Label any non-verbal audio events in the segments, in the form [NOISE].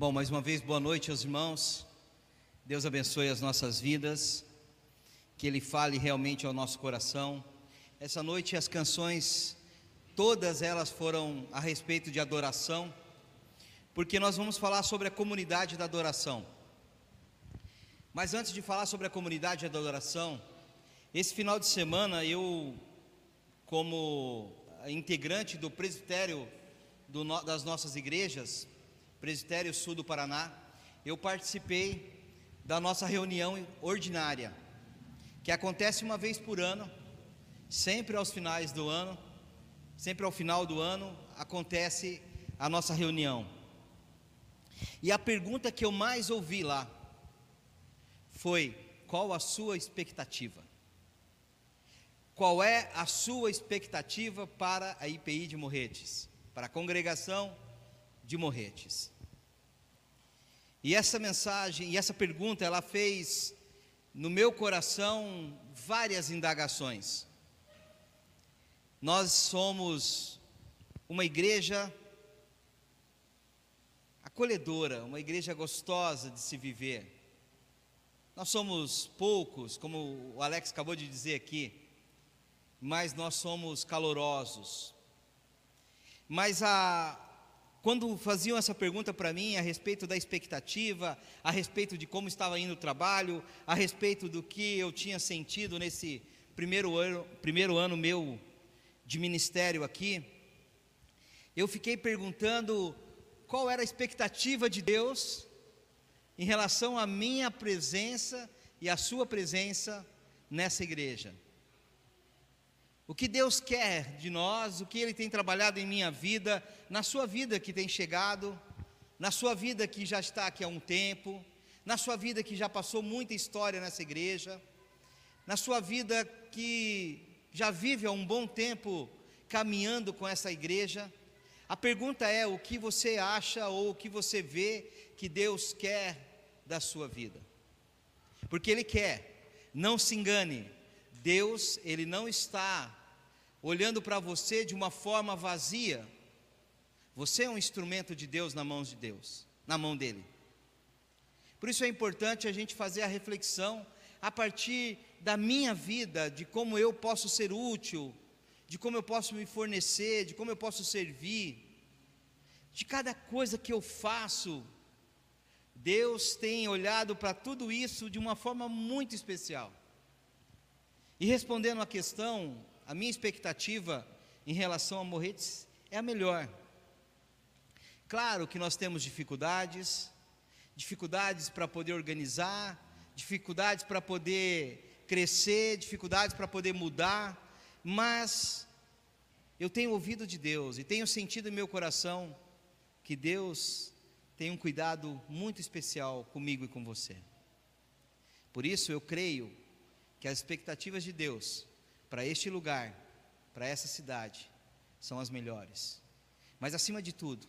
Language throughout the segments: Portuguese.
Bom, mais uma vez, boa noite aos irmãos. Deus abençoe as nossas vidas, que Ele fale realmente ao nosso coração. Essa noite as canções, todas elas foram a respeito de adoração, porque nós vamos falar sobre a comunidade da adoração. Mas antes de falar sobre a comunidade da adoração, esse final de semana eu, como integrante do presbitério do, das nossas igrejas, Presbitério Sul do Paraná, eu participei da nossa reunião ordinária, que acontece uma vez por ano, sempre aos finais do ano, sempre ao final do ano acontece a nossa reunião. E a pergunta que eu mais ouvi lá foi: qual a sua expectativa? Qual é a sua expectativa para a IPI de Morretes, para a congregação de Morretes. E essa mensagem e essa pergunta, ela fez no meu coração várias indagações. Nós somos uma igreja acolhedora, uma igreja gostosa de se viver. Nós somos poucos, como o Alex acabou de dizer aqui, mas nós somos calorosos. Mas a, quando faziam essa pergunta para mim a respeito da expectativa, a respeito de como estava indo o trabalho, a respeito do que eu tinha sentido nesse primeiro ano, primeiro ano meu de ministério aqui, eu fiquei perguntando qual era a expectativa de Deus em relação à minha presença e à sua presença nessa igreja. O que Deus quer de nós, o que Ele tem trabalhado em minha vida, na sua vida que tem chegado, na sua vida que já está aqui há um tempo, na sua vida que já passou muita história nessa igreja, na sua vida que já vive há um bom tempo caminhando com essa igreja. A pergunta é: o que você acha ou o que você vê que Deus quer da sua vida? Porque Ele quer, não se engane, Deus, Ele não está olhando para você de uma forma vazia. Você é um instrumento de Deus na mão de Deus, na mão dele. Por isso é importante a gente fazer a reflexão a partir da minha vida, de como eu posso ser útil, de como eu posso me fornecer, de como eu posso servir, de cada coisa que eu faço. Deus tem olhado para tudo isso de uma forma muito especial. E respondendo à questão a minha expectativa em relação a Morretes é a melhor. Claro que nós temos dificuldades, dificuldades para poder organizar, dificuldades para poder crescer, dificuldades para poder mudar, mas eu tenho ouvido de Deus e tenho sentido em meu coração que Deus tem um cuidado muito especial comigo e com você. Por isso eu creio que as expectativas de Deus para este lugar, para essa cidade, são as melhores. Mas acima de tudo,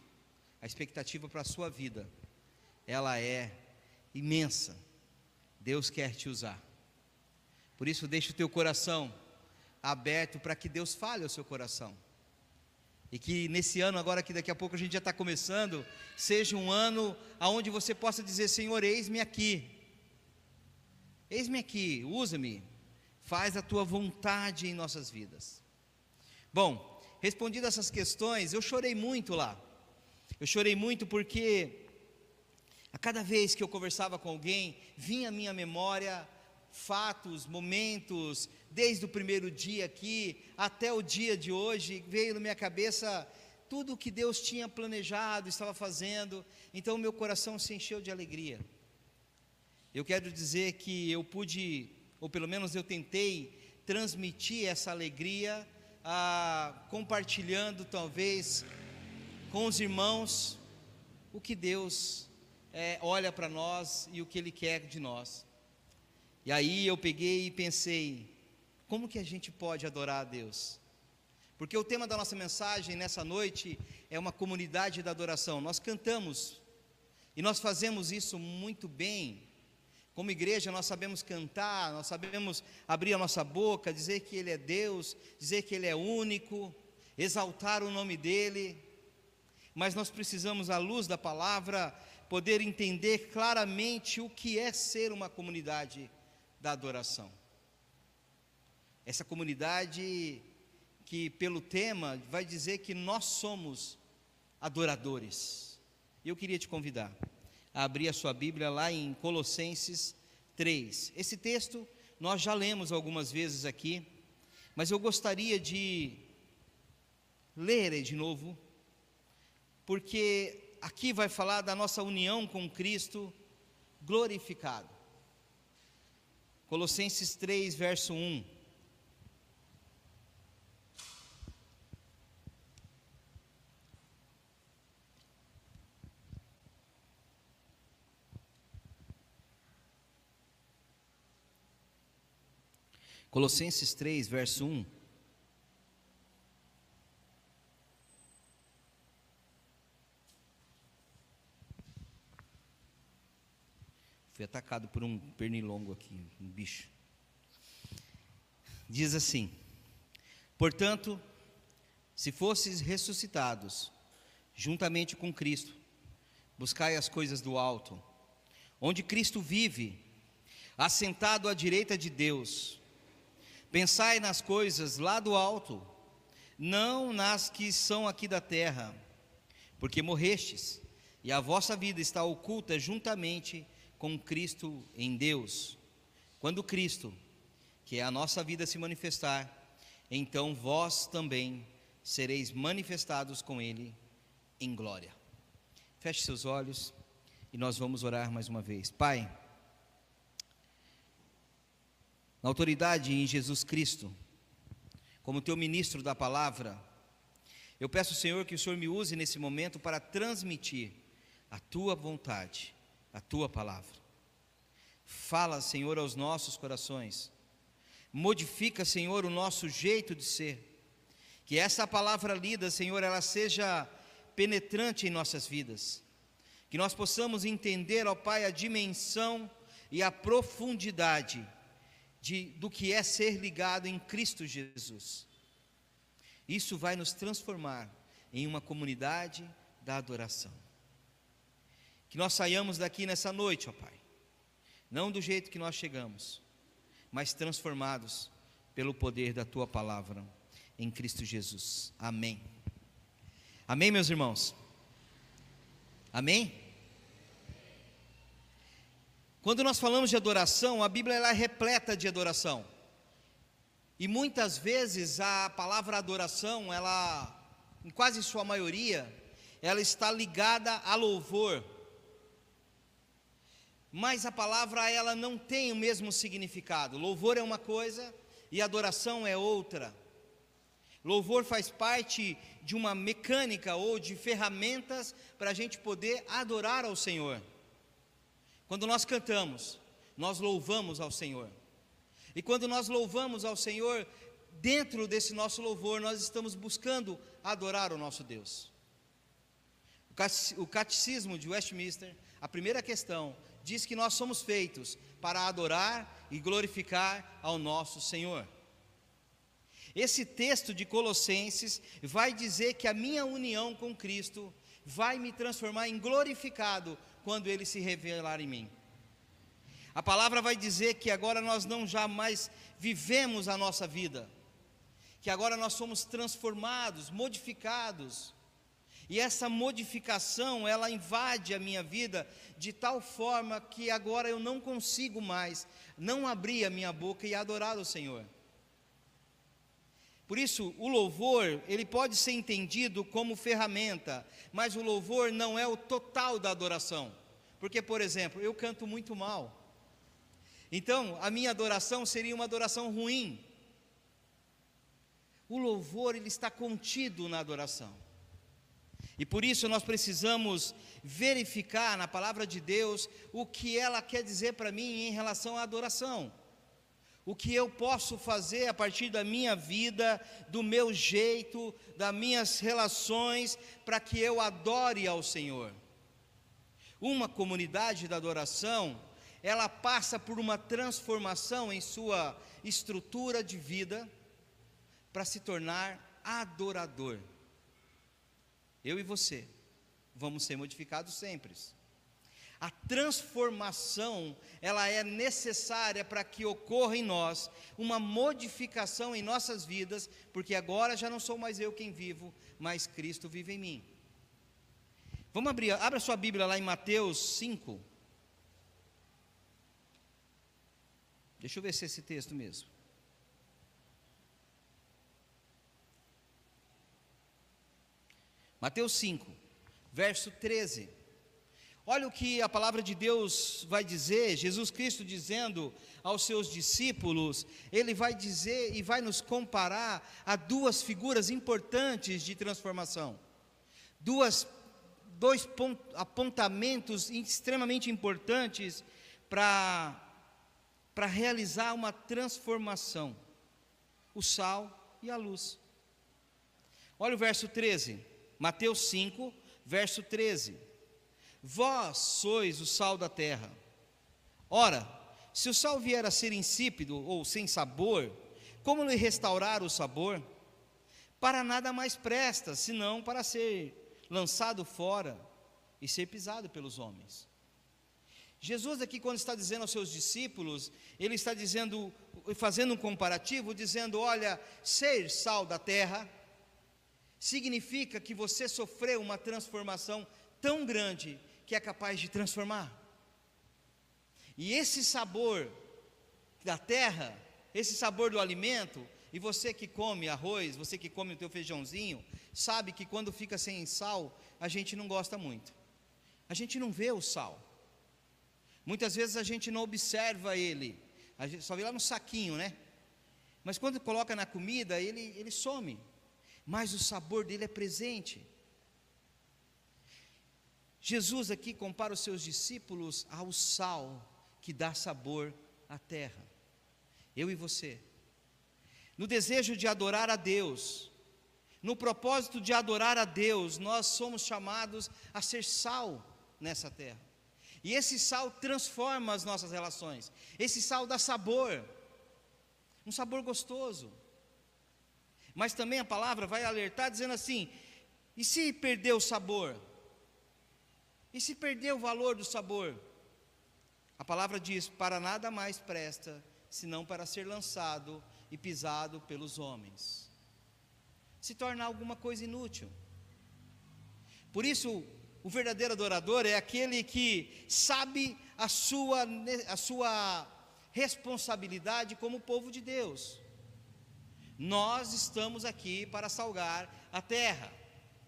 a expectativa para a sua vida, ela é imensa. Deus quer te usar. Por isso, deixe o teu coração aberto para que Deus fale ao seu coração. E que nesse ano, agora que daqui a pouco a gente já está começando, seja um ano onde você possa dizer: Senhor, eis-me aqui. Eis-me aqui, usa-me, faz a tua vontade em nossas vidas. Bom, respondido essas questões, eu chorei muito lá. Eu chorei muito porque a cada vez que eu conversava com alguém, vinha à minha memória fatos, momentos, desde o primeiro dia aqui até o dia de hoje, veio na minha cabeça tudo o que Deus tinha planejado, estava fazendo, então meu coração se encheu de alegria. Eu quero dizer que eu pude ou pelo menos eu tentei transmitir essa alegria, ah, compartilhando talvez com os irmãos o que Deus é, olha para nós e o que Ele quer de nós. E aí eu peguei e pensei, como que a gente pode adorar a Deus? Porque o tema da nossa mensagem nessa noite é uma comunidade da adoração. Nós cantamos e nós fazemos isso muito bem, como igreja, nós sabemos cantar, nós sabemos abrir a nossa boca, dizer que Ele é Deus, dizer que Ele é único, exaltar o nome dEle, mas nós precisamos, à luz da palavra, poder entender claramente o que é ser uma comunidade da adoração. Essa comunidade que, pelo tema, vai dizer que nós somos adoradores. Eu queria te convidar a abrir a sua Bíblia lá em Colossenses 3. Esse texto nós já lemos algumas vezes aqui, mas eu gostaria de ler de novo, porque aqui vai falar da nossa união com Cristo glorificado. Colossenses 3, verso 1. Colossenses 3, verso 1. Fui atacado por um pernilongo aqui, um bicho. Diz assim: Portanto, se fosses ressuscitados juntamente com Cristo, buscai as coisas do alto, onde Cristo vive, assentado à direita de Deus. Pensai nas coisas lá do alto, não nas que são aqui da terra, porque morrestes, e a vossa vida está oculta juntamente com Cristo em Deus. Quando Cristo, que é a nossa vida, se manifestar, então vós também sereis manifestados com Ele em glória. Feche seus olhos e nós vamos orar mais uma vez. Pai, na autoridade em Jesus Cristo, como teu ministro da palavra, eu peço, Senhor, que o Senhor me use nesse momento para transmitir a tua vontade a tua palavra. Fala, Senhor, aos nossos corações. Modifica, Senhor, o nosso jeito de ser. Que essa palavra lida, Senhor, ela seja penetrante em nossas vidas. Que nós possamos entender, ó Pai, a dimensão e a profundidade de, do que é ser ligado em Cristo Jesus. Isso vai nos transformar em uma comunidade da adoração. Que nós saiamos daqui nessa noite, ó Pai, não do jeito que nós chegamos, mas transformados pelo poder da Tua palavra, em Cristo Jesus. Amém. Amém, meus irmãos? Amém? Quando nós falamos de adoração, a Bíblia ela é repleta de adoração. E muitas vezes a palavra adoração, ela, em quase sua maioria, ela está ligada a louvor mas a palavra ela não tem o mesmo significado. Louvor é uma coisa e adoração é outra. Louvor faz parte de uma mecânica ou de ferramentas para a gente poder adorar ao Senhor. Quando nós cantamos, nós louvamos ao Senhor. E quando nós louvamos ao Senhor, dentro desse nosso louvor, nós estamos buscando adorar o nosso Deus. O catecismo de Westminster, a primeira questão diz que nós somos feitos para adorar e glorificar ao nosso Senhor. Esse texto de Colossenses vai dizer que a minha união com Cristo vai me transformar em glorificado quando ele se revelar em mim. A palavra vai dizer que agora nós não jamais vivemos a nossa vida, que agora nós somos transformados, modificados e essa modificação, ela invade a minha vida de tal forma que agora eu não consigo mais não abrir a minha boca e adorar o Senhor. Por isso, o louvor, ele pode ser entendido como ferramenta, mas o louvor não é o total da adoração. Porque, por exemplo, eu canto muito mal. Então, a minha adoração seria uma adoração ruim. O louvor, ele está contido na adoração. E por isso nós precisamos verificar na palavra de Deus o que ela quer dizer para mim em relação à adoração. O que eu posso fazer a partir da minha vida, do meu jeito, das minhas relações, para que eu adore ao Senhor. Uma comunidade da adoração, ela passa por uma transformação em sua estrutura de vida para se tornar adorador. Eu e você vamos ser modificados sempre. A transformação, ela é necessária para que ocorra em nós uma modificação em nossas vidas, porque agora já não sou mais eu quem vivo, mas Cristo vive em mim. Vamos abrir, abra sua Bíblia lá em Mateus 5. Deixa eu ver se é esse texto mesmo. Mateus 5, verso 13. Olha o que a palavra de Deus vai dizer, Jesus Cristo dizendo aos seus discípulos, ele vai dizer e vai nos comparar a duas figuras importantes de transformação. Duas dois apontamentos extremamente importantes para para realizar uma transformação: o sal e a luz. Olha o verso 13, Mateus 5, verso 13. Vós sois o sal da terra. Ora, se o sal vier a ser insípido ou sem sabor, como lhe restaurar o sabor? Para nada mais presta, senão para ser lançado fora e ser pisado pelos homens. Jesus aqui quando está dizendo aos seus discípulos, ele está dizendo, fazendo um comparativo, dizendo, olha, ser sal da terra significa que você sofreu uma transformação tão grande que é capaz de transformar. E esse sabor da terra, esse sabor do alimento, e você que come arroz, você que come o teu feijãozinho, sabe que quando fica sem sal, a gente não gosta muito. A gente não vê o sal. Muitas vezes a gente não observa ele. A gente só vê lá no saquinho, né? Mas quando coloca na comida, ele, ele some. Mas o sabor dele é presente. Jesus aqui compara os seus discípulos ao sal que dá sabor à terra. Eu e você. No desejo de adorar a Deus, no propósito de adorar a Deus, nós somos chamados a ser sal nessa terra. E esse sal transforma as nossas relações. Esse sal dá sabor, um sabor gostoso. Mas também a palavra vai alertar dizendo assim: e se perder o sabor? E se perder o valor do sabor? A palavra diz: para nada mais presta, senão para ser lançado e pisado pelos homens. Se torna alguma coisa inútil. Por isso, o verdadeiro adorador é aquele que sabe a sua, a sua responsabilidade como povo de Deus. Nós estamos aqui para salgar a terra,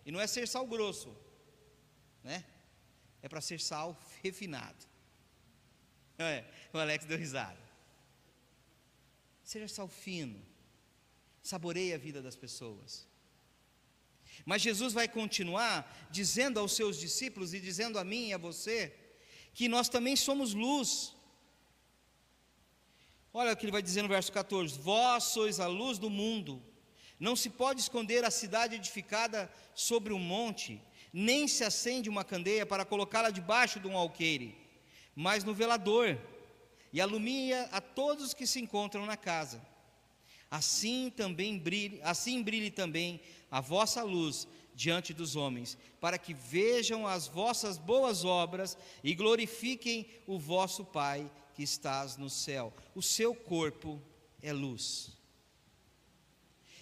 e não é ser sal grosso, né? É para ser sal refinado. É, o Alex deu risada. Seja sal fino, saboreie a vida das pessoas. Mas Jesus vai continuar dizendo aos seus discípulos e dizendo a mim e a você que nós também somos luz. Olha o que ele vai dizer no verso 14: Vós sois a luz do mundo. Não se pode esconder a cidade edificada sobre um monte nem se acende uma candeia para colocá-la debaixo de um alqueire, mas no velador, e alumia a todos que se encontram na casa. Assim também brilhe, assim brilhe também a vossa luz diante dos homens, para que vejam as vossas boas obras e glorifiquem o vosso Pai que estás no céu. O seu corpo é luz.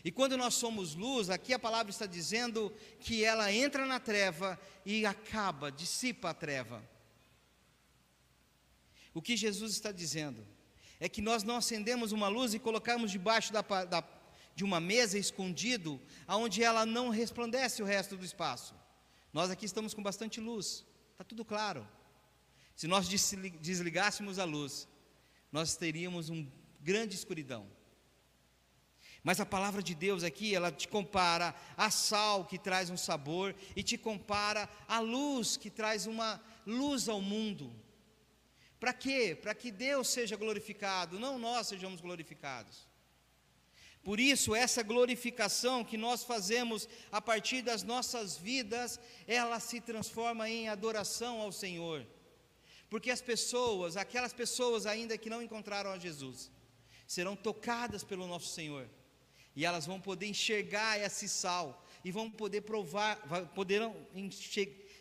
E quando nós somos luz, aqui a palavra está dizendo que ela entra na treva e acaba, dissipa a treva. O que Jesus está dizendo é que nós não acendemos uma luz e colocamos debaixo da, da, de uma mesa escondido, aonde ela não resplandece o resto do espaço. Nós aqui estamos com bastante luz, está tudo claro. Se nós desligássemos a luz, nós teríamos uma grande escuridão. Mas a palavra de Deus aqui, ela te compara a sal que traz um sabor e te compara a luz que traz uma luz ao mundo. Para quê? Para que Deus seja glorificado, não nós sejamos glorificados. Por isso, essa glorificação que nós fazemos a partir das nossas vidas, ela se transforma em adoração ao Senhor. Porque as pessoas, aquelas pessoas ainda que não encontraram a Jesus, serão tocadas pelo nosso Senhor e elas vão poder enxergar esse sal e vão poder provar, poderão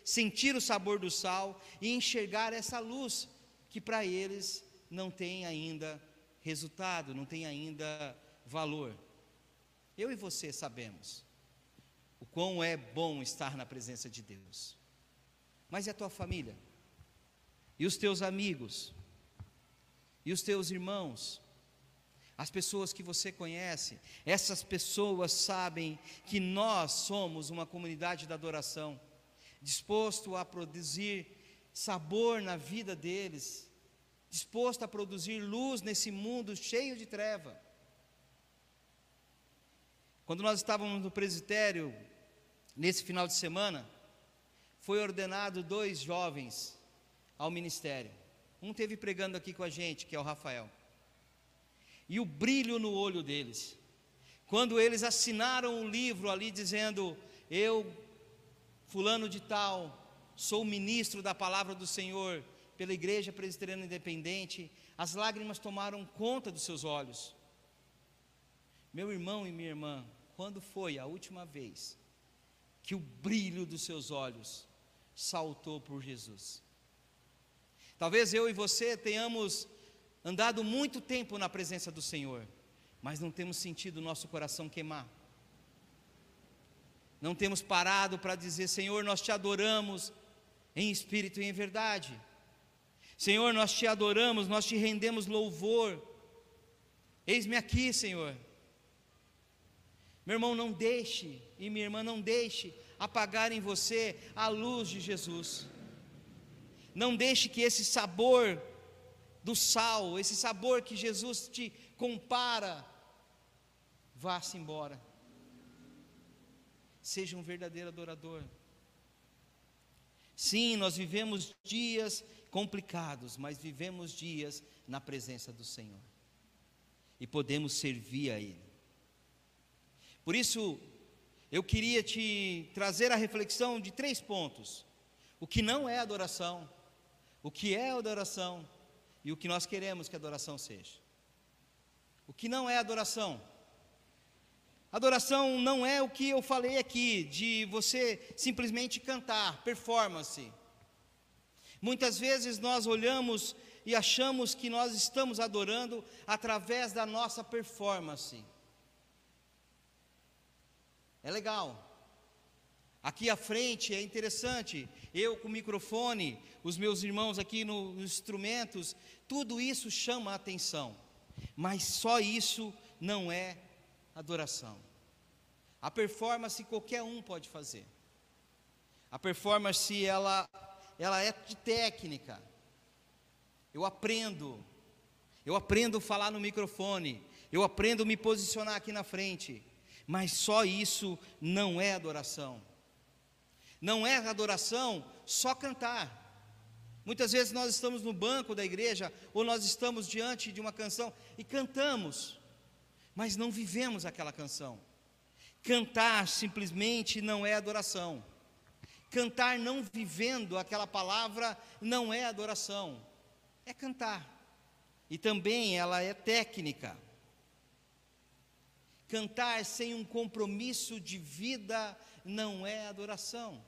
sentir o sabor do sal e enxergar essa luz que para eles não tem ainda resultado, não tem ainda valor. Eu e você sabemos o quão é bom estar na presença de Deus. Mas e a tua família? E os teus amigos? E os teus irmãos? As pessoas que você conhece, essas pessoas sabem que nós somos uma comunidade da adoração, disposto a produzir sabor na vida deles, disposto a produzir luz nesse mundo cheio de treva. Quando nós estávamos no presbitério, nesse final de semana, foi ordenado dois jovens ao ministério. Um teve pregando aqui com a gente, que é o Rafael e o brilho no olho deles. Quando eles assinaram o livro ali dizendo: Eu, Fulano de Tal, sou ministro da palavra do Senhor pela Igreja Presbiteriana Independente, as lágrimas tomaram conta dos seus olhos. Meu irmão e minha irmã, quando foi a última vez que o brilho dos seus olhos saltou por Jesus? Talvez eu e você tenhamos andado muito tempo na presença do Senhor, mas não temos sentido o nosso coração queimar. Não temos parado para dizer: Senhor, nós te adoramos em espírito e em verdade. Senhor, nós te adoramos, nós te rendemos louvor. Eis-me aqui, Senhor. Meu irmão, não deixe, e minha irmã, não deixe apagar em você a luz de Jesus. Não deixe que esse sabor do sal, esse sabor que Jesus te compara, vá-se embora. Seja um verdadeiro adorador. Sim, nós vivemos dias complicados, mas vivemos dias na presença do Senhor e podemos servir a Ele. Por isso, eu queria te trazer a reflexão de três pontos: o que não é adoração, o que é adoração e o que nós queremos que a adoração seja. O que não é adoração? Adoração não é o que eu falei aqui, de você simplesmente cantar, performance. Muitas vezes nós olhamos e achamos que nós estamos adorando através da nossa performance. É legal, Aqui à frente é interessante, eu com o microfone, os meus irmãos aqui no, nos instrumentos, tudo isso chama a atenção, mas só isso não é adoração. A performance qualquer um pode fazer. A performance ela, ela é de técnica. Eu aprendo, eu aprendo a falar no microfone, eu aprendo a me posicionar aqui na frente, mas só isso não é adoração. Não é adoração só cantar. Muitas vezes nós estamos no banco da igreja ou nós estamos diante de uma canção e cantamos, mas não vivemos aquela canção. Cantar simplesmente não é adoração. Cantar não vivendo aquela palavra não é adoração. É cantar. E também ela é técnica. Cantar sem um compromisso de vida não é adoração.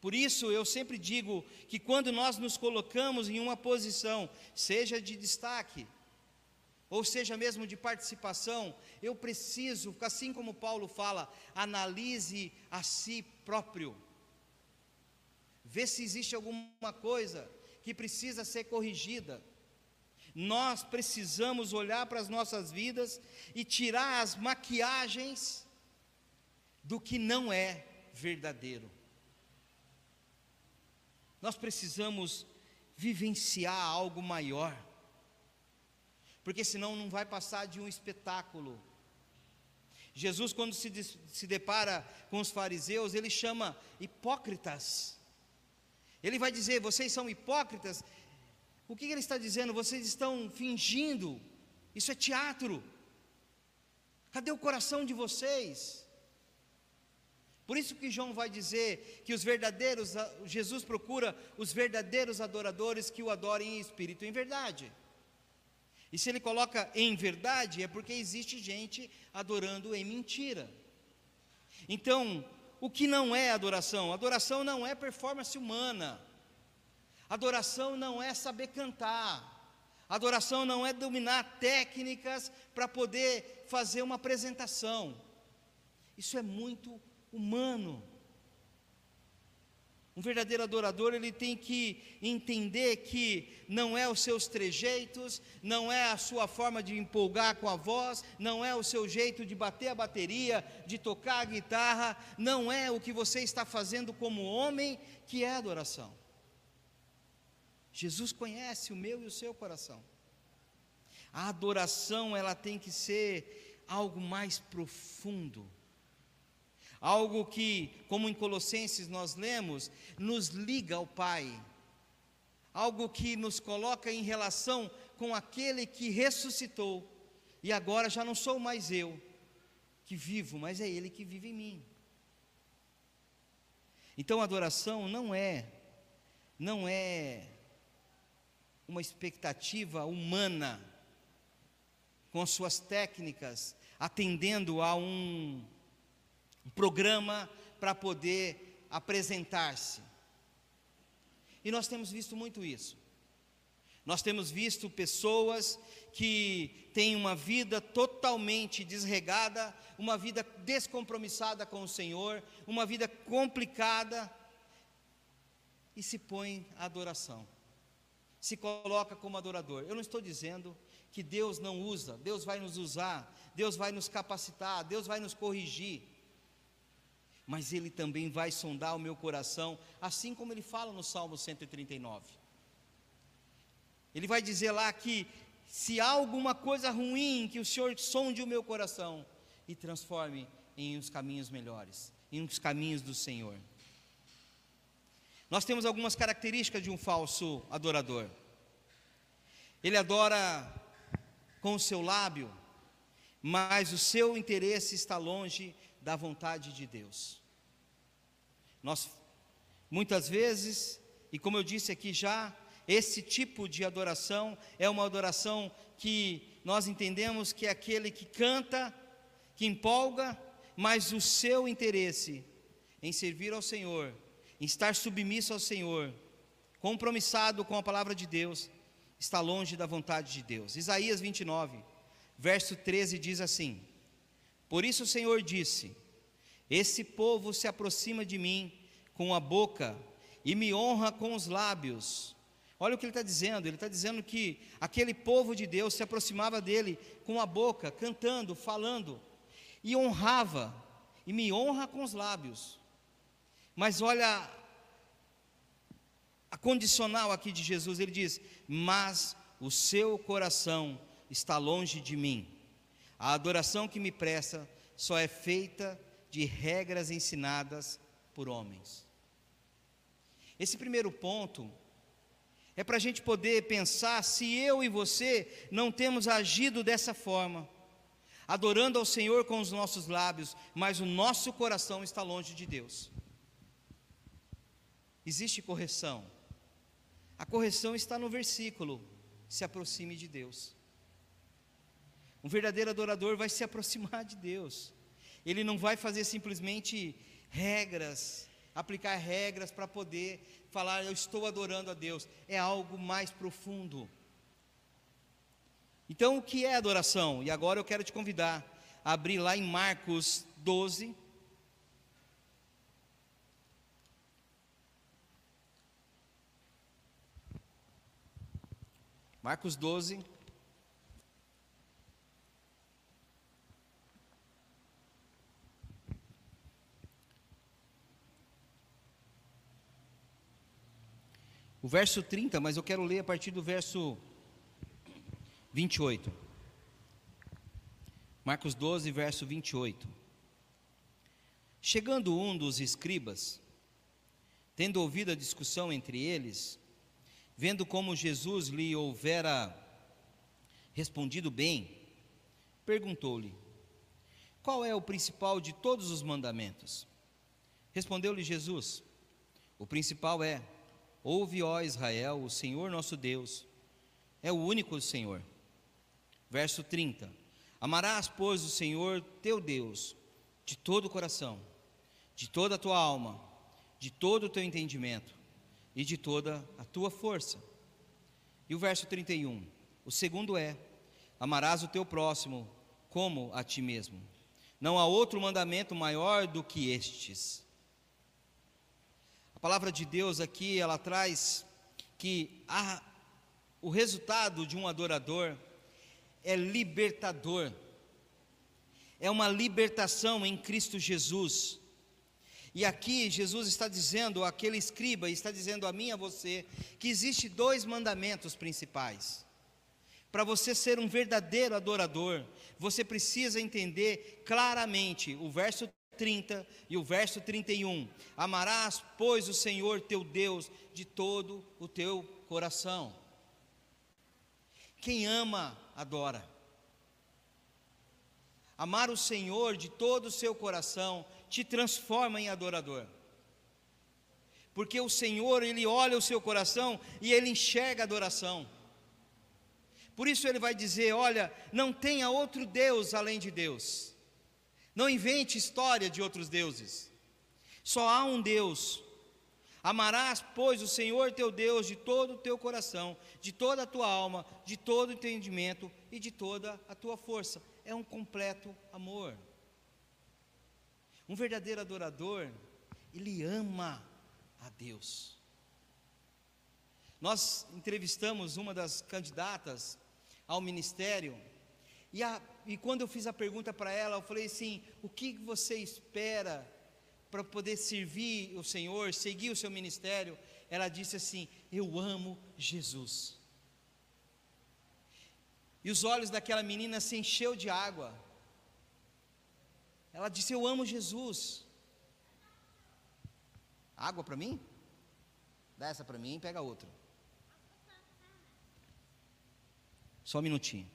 Por isso eu sempre digo que quando nós nos colocamos em uma posição, seja de destaque, ou seja mesmo de participação, eu preciso, assim como Paulo fala, analise a si próprio. Vê se existe alguma coisa que precisa ser corrigida. Nós precisamos olhar para as nossas vidas e tirar as maquiagens do que não é verdadeiro. Nós precisamos vivenciar algo maior, porque senão não vai passar de um espetáculo. Jesus, quando se, se depara com os fariseus, ele chama hipócritas. Ele vai dizer: vocês são hipócritas. O que ele está dizendo? Vocês estão fingindo. Isso é teatro. Cadê o coração de vocês? Por isso que João vai dizer que os verdadeiros, Jesus procura os verdadeiros adoradores que o adorem em espírito e em verdade. E se ele coloca em verdade, é porque existe gente adorando em mentira. Então, o que não é adoração? Adoração não é performance humana. Adoração não é saber cantar. Adoração não é dominar técnicas para poder fazer uma apresentação. Isso é muito humano. Um verdadeiro adorador, ele tem que entender que não é os seus trejeitos, não é a sua forma de empolgar com a voz, não é o seu jeito de bater a bateria, de tocar a guitarra, não é o que você está fazendo como homem que é adoração. Jesus conhece o meu e o seu coração. A adoração, ela tem que ser algo mais profundo algo que, como em Colossenses nós lemos, nos liga ao Pai, algo que nos coloca em relação com aquele que ressuscitou, e agora já não sou mais eu que vivo, mas é Ele que vive em mim. Então, adoração não é, não é uma expectativa humana, com as suas técnicas, atendendo a um um programa para poder apresentar-se. E nós temos visto muito isso. Nós temos visto pessoas que têm uma vida totalmente desregada, uma vida descompromissada com o Senhor, uma vida complicada, e se põe à adoração, se coloca como adorador. Eu não estou dizendo que Deus não usa, Deus vai nos usar, Deus vai nos capacitar, Deus vai nos corrigir mas Ele também vai sondar o meu coração, assim como Ele fala no Salmo 139. Ele vai dizer lá que se há alguma coisa ruim, que o Senhor sonde o meu coração e transforme em uns caminhos melhores, em uns caminhos do Senhor. Nós temos algumas características de um falso adorador. Ele adora com o seu lábio, mas o seu interesse está longe da vontade de Deus. Nós, muitas vezes, e como eu disse aqui já, esse tipo de adoração é uma adoração que nós entendemos que é aquele que canta, que empolga, mas o seu interesse em servir ao Senhor, em estar submisso ao Senhor, compromissado com a palavra de Deus, está longe da vontade de Deus. Isaías 29, verso 13 diz assim: Por isso o Senhor disse: esse povo se aproxima de mim com a boca e me honra com os lábios. Olha o que ele está dizendo: ele está dizendo que aquele povo de Deus se aproximava dele com a boca, cantando, falando, e honrava, e me honra com os lábios. Mas olha a condicional aqui de Jesus: ele diz, mas o seu coração está longe de mim. A adoração que me presta só é feita de regras ensinadas por homens. Esse primeiro ponto é para a gente poder pensar se eu e você não temos agido dessa forma, adorando ao Senhor com os nossos lábios, mas o nosso coração está longe de Deus. Existe correção. A correção está no versículo: se aproxime de Deus. Um verdadeiro adorador vai se aproximar de Deus. Ele não vai fazer simplesmente regras, aplicar regras para poder falar eu estou adorando a Deus. É algo mais profundo. Então, o que é adoração? E agora eu quero te convidar a abrir lá em Marcos 12. Marcos 12. Verso 30, mas eu quero ler a partir do verso 28. Marcos 12, verso 28. Chegando um dos escribas, tendo ouvido a discussão entre eles, vendo como Jesus lhe houvera respondido bem, perguntou-lhe: Qual é o principal de todos os mandamentos? Respondeu-lhe Jesus: O principal é: Ouve, ó Israel, o Senhor nosso Deus é o único Senhor. Verso 30: Amarás, pois, o Senhor teu Deus de todo o coração, de toda a tua alma, de todo o teu entendimento e de toda a tua força. E o verso 31, o segundo é: amarás o teu próximo como a ti mesmo. Não há outro mandamento maior do que estes. A palavra de Deus aqui, ela traz que a, o resultado de um adorador é libertador. É uma libertação em Cristo Jesus. E aqui Jesus está dizendo, aquele escriba está dizendo a mim e a você, que existe dois mandamentos principais. Para você ser um verdadeiro adorador, você precisa entender claramente o verso 30 e o verso 31. Amarás, pois, o Senhor teu Deus de todo o teu coração. Quem ama, adora. Amar o Senhor de todo o seu coração te transforma em adorador. Porque o Senhor, Ele olha o seu coração e Ele enxerga a adoração. Por isso Ele vai dizer: Olha, não tenha outro Deus além de Deus. Não invente história de outros deuses. Só há um Deus. Amarás, pois, o Senhor teu Deus de todo o teu coração, de toda a tua alma, de todo o entendimento e de toda a tua força. É um completo amor. Um verdadeiro adorador, ele ama a Deus. Nós entrevistamos uma das candidatas ao ministério, e, a, e quando eu fiz a pergunta para ela, eu falei assim: o que você espera para poder servir o Senhor, seguir o seu ministério? Ela disse assim: Eu amo Jesus. E os olhos daquela menina se encheu de água. Ela disse: Eu amo Jesus. Água para mim? Dá essa para mim e pega outra. Só um minutinho.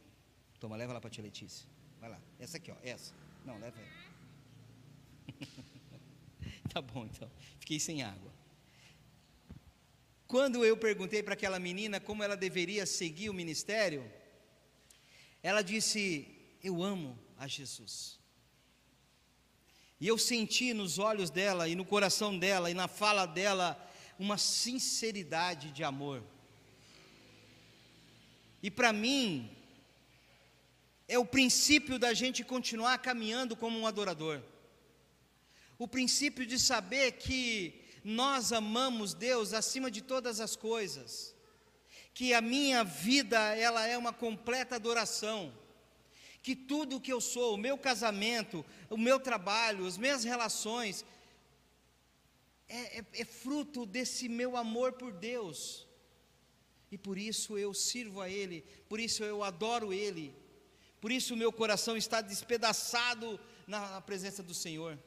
Toma, leva lá para a tia Letícia. Vai lá. Essa aqui, ó. Essa. Não, leva ela. [LAUGHS] tá bom, então. Fiquei sem água. Quando eu perguntei para aquela menina como ela deveria seguir o ministério, ela disse: Eu amo a Jesus. E eu senti nos olhos dela e no coração dela e na fala dela uma sinceridade de amor. E para mim, é o princípio da gente continuar caminhando como um adorador. O princípio de saber que nós amamos Deus acima de todas as coisas. Que a minha vida, ela é uma completa adoração que tudo o que eu sou, o meu casamento, o meu trabalho, as minhas relações, é, é, é, fruto desse meu amor por Deus, e por isso eu sirvo a Ele, por isso eu adoro Ele, por isso o meu coração está despedaçado na, na presença do Senhor,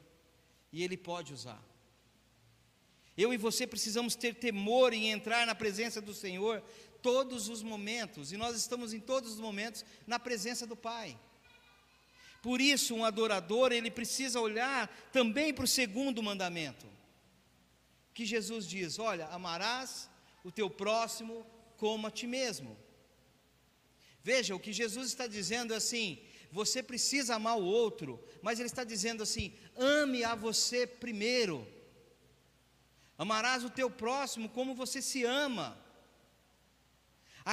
e Ele pode usar. Eu e você precisamos ter temor em entrar na presença do Senhor todos os momentos, e nós estamos em todos os momentos na presença do Pai. Por isso, um adorador, ele precisa olhar também para o segundo mandamento. Que Jesus diz: Olha, amarás o teu próximo como a ti mesmo. Veja, o que Jesus está dizendo é assim: você precisa amar o outro, mas ele está dizendo assim: ame a você primeiro. Amarás o teu próximo como você se ama.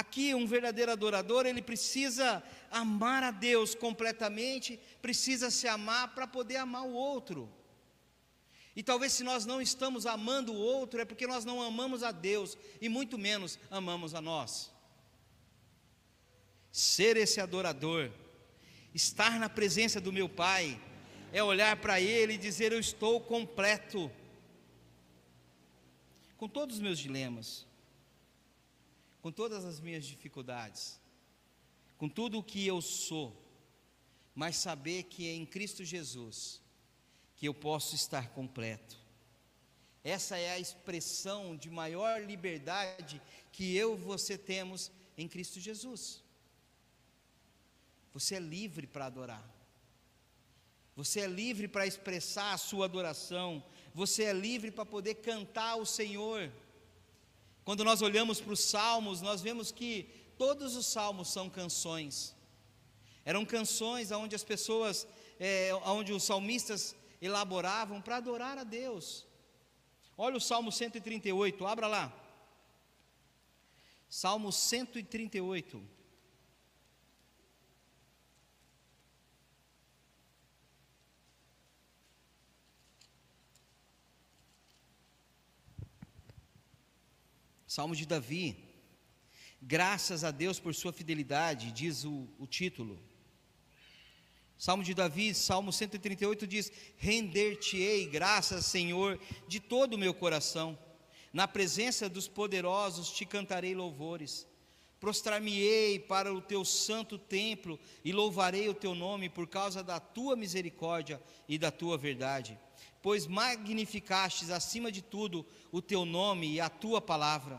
Aqui, um verdadeiro adorador, ele precisa amar a Deus completamente, precisa se amar para poder amar o outro. E talvez se nós não estamos amando o outro, é porque nós não amamos a Deus e muito menos amamos a nós. Ser esse adorador, estar na presença do meu Pai, é olhar para Ele e dizer: Eu estou completo, com todos os meus dilemas, com todas as minhas dificuldades, com tudo o que eu sou, mas saber que é em Cristo Jesus que eu posso estar completo. Essa é a expressão de maior liberdade que eu e você temos em Cristo Jesus. Você é livre para adorar. Você é livre para expressar a sua adoração. Você é livre para poder cantar ao Senhor. Quando nós olhamos para os salmos, nós vemos que todos os salmos são canções. Eram canções onde as pessoas, é, onde os salmistas elaboravam para adorar a Deus. Olha o Salmo 138, abra lá. Salmo 138. Salmo de Davi. Graças a Deus por sua fidelidade, diz o, o título. Salmo de Davi, Salmo 138 diz: Render-te-ei graças, Senhor, de todo o meu coração. Na presença dos poderosos te cantarei louvores. Prostrar-me-ei para o teu santo templo e louvarei o teu nome por causa da tua misericórdia e da tua verdade. Pois magnificastes acima de tudo o teu nome e a tua palavra.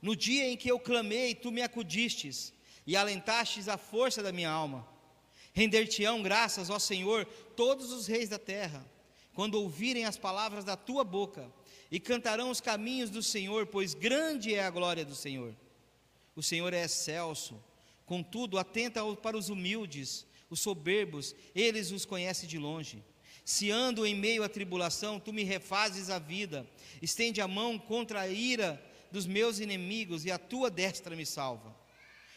No dia em que eu clamei, tu me acudistes e alentastes a força da minha alma. Render-te-ão graças, ó Senhor, todos os reis da terra, quando ouvirem as palavras da tua boca, e cantarão os caminhos do Senhor, pois grande é a glória do Senhor. O Senhor é excelso, contudo, atenta para os humildes, os soberbos, eles os conhece de longe. Se ando em meio à tribulação, tu me refazes a vida, estende a mão contra a ira dos meus inimigos, e a tua destra me salva.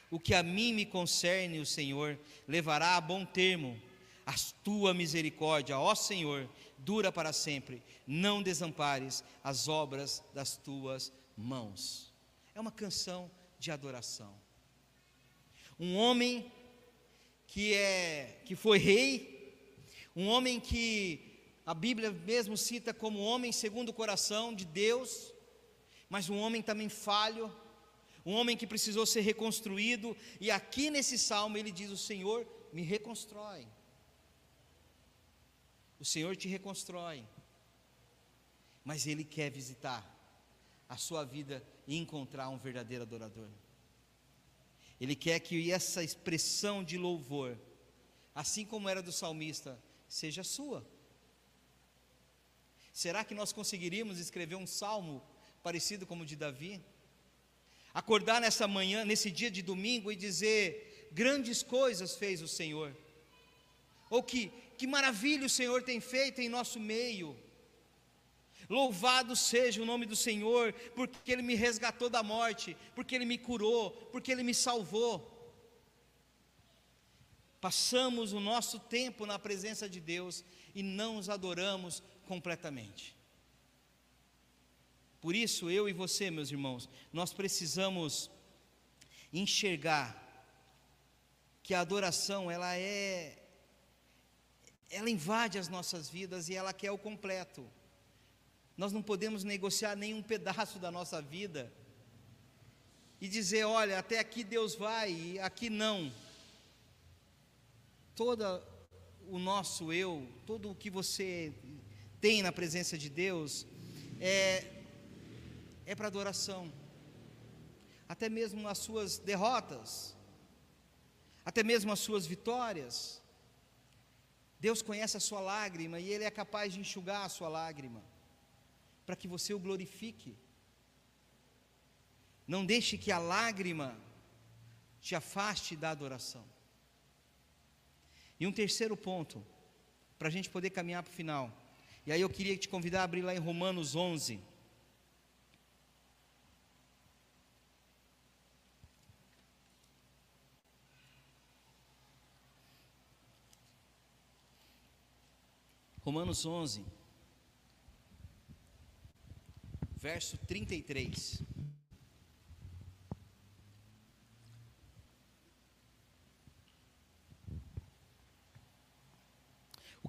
O que a mim me concerne, o Senhor levará a bom termo. A tua misericórdia, ó Senhor, dura para sempre. Não desampares as obras das tuas mãos. É uma canção de adoração. Um homem que é que foi rei, um homem que a Bíblia mesmo cita como homem segundo o coração de Deus, mas um homem também falho, um homem que precisou ser reconstruído, e aqui nesse salmo ele diz: O Senhor me reconstrói. O Senhor te reconstrói, mas Ele quer visitar a sua vida e encontrar um verdadeiro adorador. Ele quer que essa expressão de louvor, assim como era do salmista, seja sua. Será que nós conseguiríamos escrever um salmo parecido como o de Davi? acordar nessa manhã, nesse dia de domingo e dizer: grandes coisas fez o Senhor, ou que, que maravilha o Senhor tem feito em nosso meio. Louvado seja o nome do Senhor, porque Ele me resgatou da morte, porque Ele me curou, porque Ele me salvou. Passamos o nosso tempo na presença de Deus e não os adoramos completamente. Por isso, eu e você, meus irmãos, nós precisamos enxergar que a adoração, ela é ela invade as nossas vidas e ela quer o completo. Nós não podemos negociar nenhum pedaço da nossa vida e dizer, olha, até aqui Deus vai e aqui não. Todo o nosso eu, todo o que você tem na presença de Deus, é, é para adoração. Até mesmo as suas derrotas, até mesmo as suas vitórias. Deus conhece a sua lágrima e Ele é capaz de enxugar a sua lágrima, para que você o glorifique. Não deixe que a lágrima te afaste da adoração. E um terceiro ponto, para a gente poder caminhar para o final. E aí eu queria te convidar a abrir lá em Romanos 11. Romanos 11, verso 33.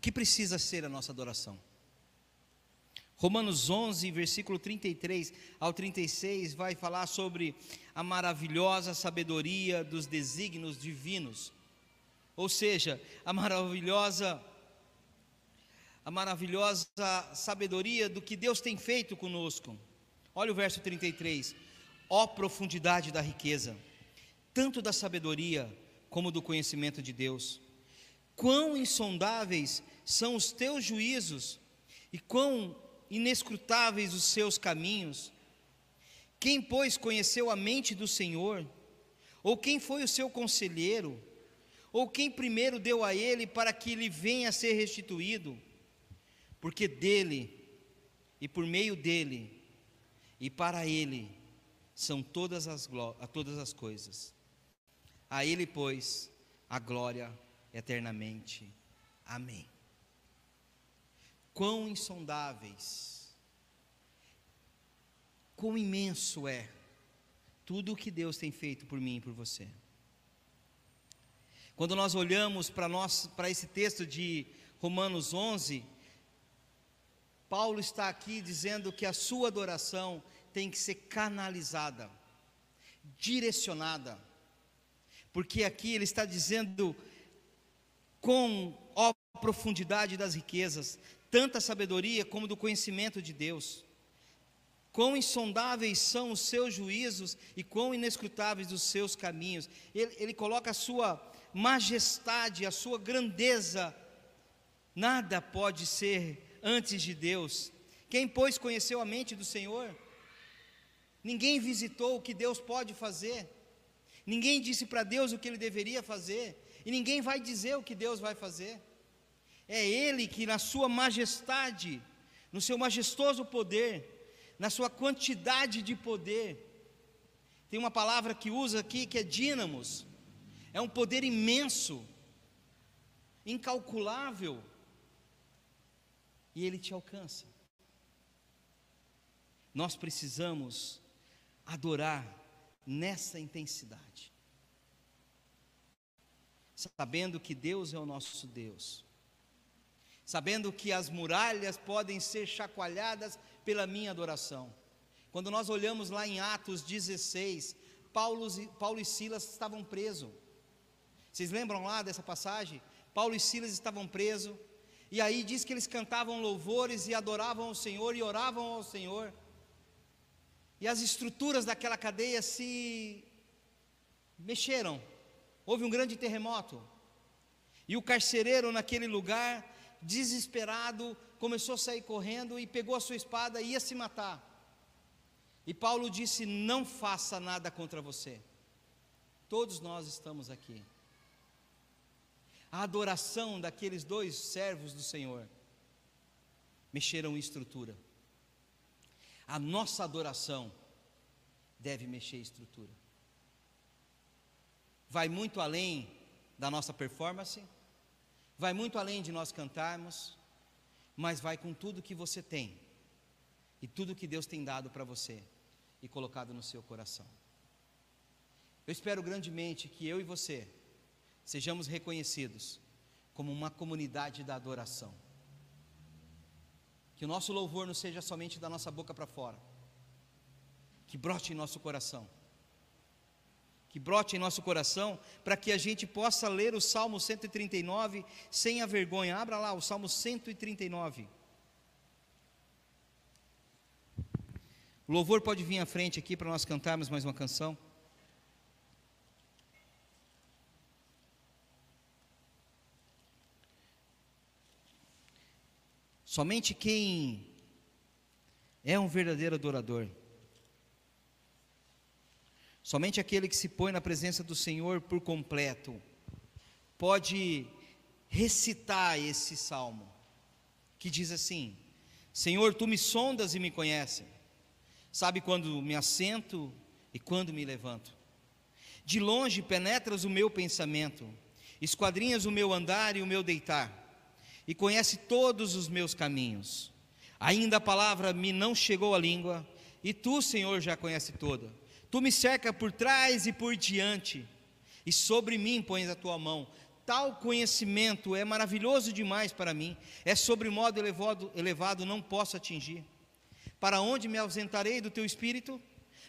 Que precisa ser a nossa adoração? Romanos 11, versículo 33 ao 36, vai falar sobre a maravilhosa sabedoria dos desígnios divinos, ou seja, a maravilhosa a maravilhosa sabedoria do que Deus tem feito conosco. Olha o verso 33. Ó profundidade da riqueza, tanto da sabedoria como do conhecimento de Deus. Quão insondáveis são os teus juízos e quão inescrutáveis os seus caminhos. Quem, pois, conheceu a mente do Senhor? Ou quem foi o seu conselheiro? Ou quem primeiro deu a ele para que lhe venha a ser restituído? porque dele e por meio dele e para ele são todas as, todas as coisas. A ele, pois, a glória eternamente. Amém. Quão insondáveis, quão imenso é tudo o que Deus tem feito por mim e por você. Quando nós olhamos para esse texto de Romanos 11, Paulo está aqui dizendo que a sua adoração tem que ser canalizada, direcionada. Porque aqui ele está dizendo com ó profundidade das riquezas, tanta sabedoria como do conhecimento de Deus. Quão insondáveis são os seus juízos e quão inescrutáveis os seus caminhos. Ele, ele coloca a sua majestade, a sua grandeza. Nada pode ser antes de Deus. Quem, pois, conheceu a mente do Senhor? Ninguém visitou o que Deus pode fazer. Ninguém disse para Deus o que ele deveria fazer. E ninguém vai dizer o que Deus vai fazer. É Ele que, na sua majestade, no seu majestoso poder, na sua quantidade de poder. Tem uma palavra que usa aqui que é dínamos. É um poder imenso, incalculável, e ele te alcança. Nós precisamos adorar nessa intensidade, sabendo que Deus é o nosso Deus, sabendo que as muralhas podem ser chacoalhadas pela minha adoração. Quando nós olhamos lá em Atos 16, Paulo, Paulo e Silas estavam presos. Vocês lembram lá dessa passagem? Paulo e Silas estavam presos, e aí diz que eles cantavam louvores e adoravam ao Senhor e oravam ao Senhor. E as estruturas daquela cadeia se mexeram. Houve um grande terremoto. E o carcereiro naquele lugar, desesperado, começou a sair correndo e pegou a sua espada e ia se matar. E Paulo disse: Não faça nada contra você. Todos nós estamos aqui. A adoração daqueles dois servos do Senhor mexeram em estrutura. A nossa adoração deve mexer em estrutura. Vai muito além da nossa performance, vai muito além de nós cantarmos, mas vai com tudo que você tem e tudo que Deus tem dado para você e colocado no seu coração. Eu espero grandemente que eu e você sejamos reconhecidos como uma comunidade da adoração. Que o nosso louvor não seja somente da nossa boca para fora, que brote em nosso coração que brote em nosso coração, para que a gente possa ler o Salmo 139 sem a vergonha. Abra lá o Salmo 139. O louvor pode vir à frente aqui para nós cantarmos mais uma canção. Somente quem é um verdadeiro adorador Somente aquele que se põe na presença do Senhor por completo pode recitar esse salmo, que diz assim: Senhor, tu me sondas e me conheces, sabe quando me assento e quando me levanto. De longe penetras o meu pensamento, esquadrinhas o meu andar e o meu deitar, e conhece todos os meus caminhos. Ainda a palavra me não chegou à língua, e tu, Senhor, já conhece toda. Tu me cerca por trás e por diante, e sobre mim pões a tua mão. Tal conhecimento é maravilhoso demais para mim, é sobre modo elevado, elevado não posso atingir. Para onde me ausentarei do teu espírito?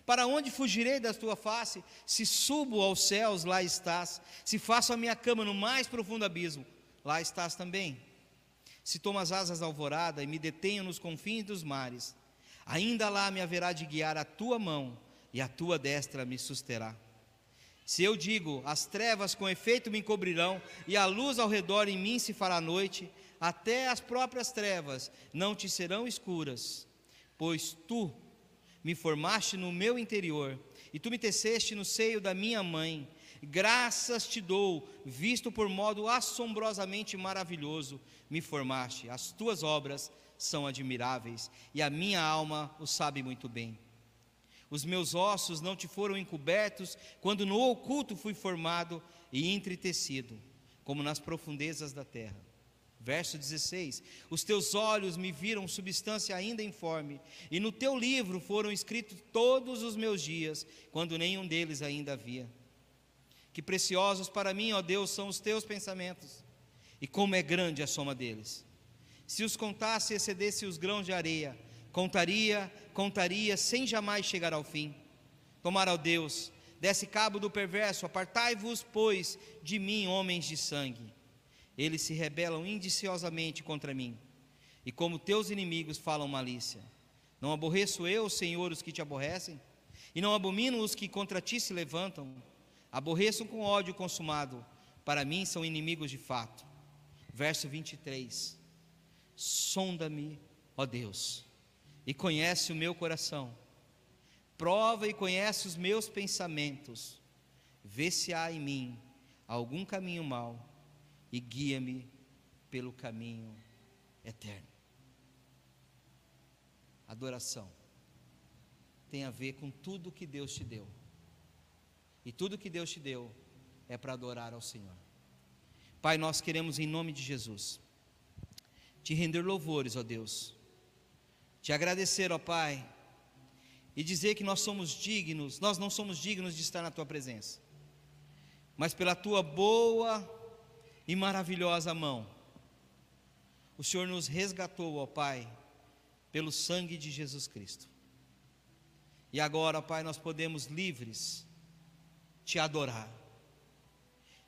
Para onde fugirei da tua face? Se subo aos céus, lá estás. Se faço a minha cama no mais profundo abismo, lá estás também. Se tomo as asas da alvorada e me detenho nos confins dos mares, ainda lá me haverá de guiar a tua mão e a tua destra me susterá. Se eu digo, as trevas com efeito me encobrirão, e a luz ao redor em mim se fará noite, até as próprias trevas não te serão escuras, pois tu me formaste no meu interior, e tu me teceste no seio da minha mãe. Graças te dou, visto por modo assombrosamente maravilhoso, me formaste. As tuas obras são admiráveis e a minha alma o sabe muito bem. Os meus ossos não te foram encobertos quando no oculto fui formado e entretecido, como nas profundezas da terra. Verso 16: Os teus olhos me viram substância ainda informe, e no teu livro foram escritos todos os meus dias, quando nenhum deles ainda havia. Que preciosos para mim, ó Deus, são os teus pensamentos, e como é grande a soma deles. Se os contasse excedesse os grãos de areia, contaria, contaria, sem jamais chegar ao fim. Tomara ao Deus, desse cabo do perverso, apartai-vos, pois, de mim, homens de sangue eles se rebelam indiciosamente contra mim, e como teus inimigos falam malícia. Não aborreço eu, Senhor, os que te aborrecem, e não abomino os que contra ti se levantam. Aborreço com ódio consumado, para mim são inimigos de fato. Verso 23: Sonda-me, ó Deus, e conhece o meu coração, prova e conhece os meus pensamentos, vê se há em mim algum caminho mau e guia-me pelo caminho eterno. Adoração tem a ver com tudo que Deus te deu. E tudo que Deus te deu é para adorar ao Senhor. Pai, nós queremos em nome de Jesus te render louvores, ó Deus. Te agradecer, ó Pai, e dizer que nós somos dignos, nós não somos dignos de estar na tua presença. Mas pela tua boa e maravilhosa mão. O Senhor nos resgatou, ó Pai, pelo sangue de Jesus Cristo. E agora, Pai, nós podemos livres te adorar.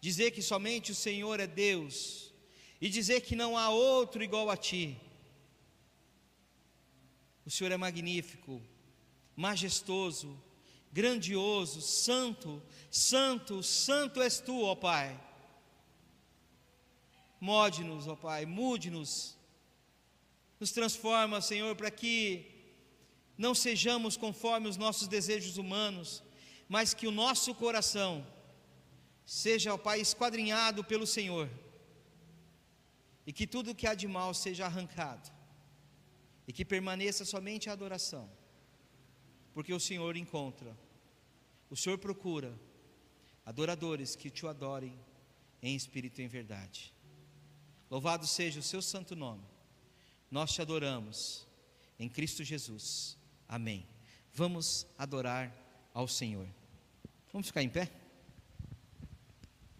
Dizer que somente o Senhor é Deus e dizer que não há outro igual a ti. O Senhor é magnífico, majestoso, grandioso, santo, santo, santo és tu, ó Pai. Mode-nos, ó Pai, mude-nos, nos transforma, Senhor, para que não sejamos conforme os nossos desejos humanos, mas que o nosso coração seja, ó Pai, esquadrinhado pelo Senhor, e que tudo que há de mal seja arrancado, e que permaneça somente a adoração, porque o Senhor encontra, o Senhor procura adoradores que te adorem em espírito e em verdade. Louvado seja o seu santo nome. Nós te adoramos em Cristo Jesus. Amém. Vamos adorar ao Senhor. Vamos ficar em pé?